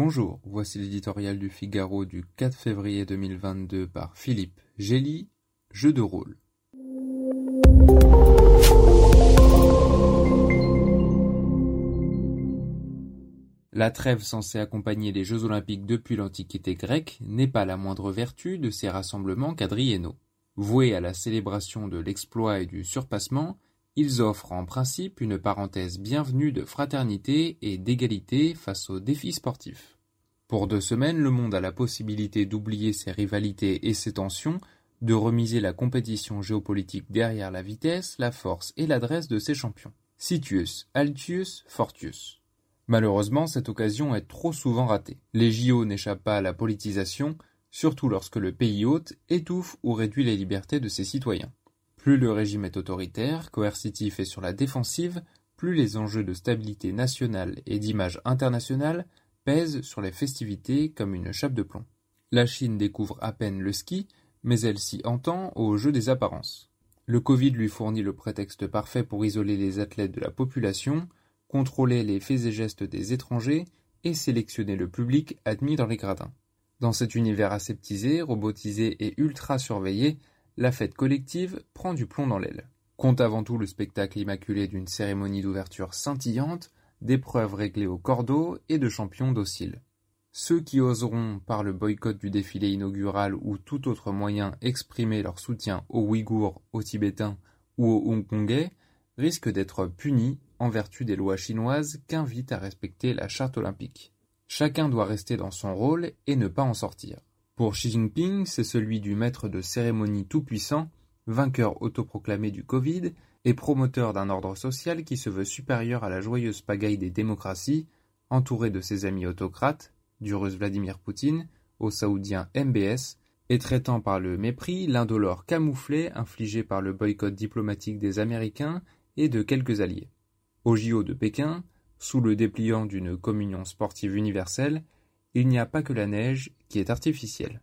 Bonjour, voici l'éditorial du Figaro du 4 février 2022 par Philippe Gély, Jeu de rôle. La trêve censée accompagner les Jeux olympiques depuis l'Antiquité grecque n'est pas la moindre vertu de ces rassemblements quadriennaux. Voués à la célébration de l'exploit et du surpassement, ils offrent en principe une parenthèse bienvenue de fraternité et d'égalité face aux défis sportifs. Pour deux semaines, le monde a la possibilité d'oublier ses rivalités et ses tensions, de remiser la compétition géopolitique derrière la vitesse, la force et l'adresse de ses champions. Sitius, Altius, Fortius. Malheureusement, cette occasion est trop souvent ratée. Les JO n'échappent pas à la politisation, surtout lorsque le pays hôte étouffe ou réduit les libertés de ses citoyens. Plus le régime est autoritaire, coercitif et sur la défensive, plus les enjeux de stabilité nationale et d'image internationale pèsent sur les festivités comme une chape de plomb. La Chine découvre à peine le ski, mais elle s'y entend au jeu des apparences. Le Covid lui fournit le prétexte parfait pour isoler les athlètes de la population, contrôler les faits et gestes des étrangers et sélectionner le public admis dans les gradins. Dans cet univers aseptisé, robotisé et ultra surveillé, la fête collective prend du plomb dans l'aile. Compte avant tout le spectacle immaculé d'une cérémonie d'ouverture scintillante, d'épreuves réglées au cordeau et de champions dociles. Ceux qui oseront, par le boycott du défilé inaugural ou tout autre moyen, exprimer leur soutien aux Ouïghours, aux Tibétains ou aux Hongkongais, risquent d'être punis en vertu des lois chinoises qu'invite à respecter la charte olympique. Chacun doit rester dans son rôle et ne pas en sortir. Pour Xi Jinping, c'est celui du maître de cérémonie tout-puissant, vainqueur autoproclamé du Covid et promoteur d'un ordre social qui se veut supérieur à la joyeuse pagaille des démocraties, entouré de ses amis autocrates, du russe Vladimir Poutine, au saoudien MBS, et traitant par le mépris l'indolore camouflé infligé par le boycott diplomatique des Américains et de quelques alliés. Au JO de Pékin, sous le dépliant d'une communion sportive universelle, il n'y a pas que la neige qui est artificielle.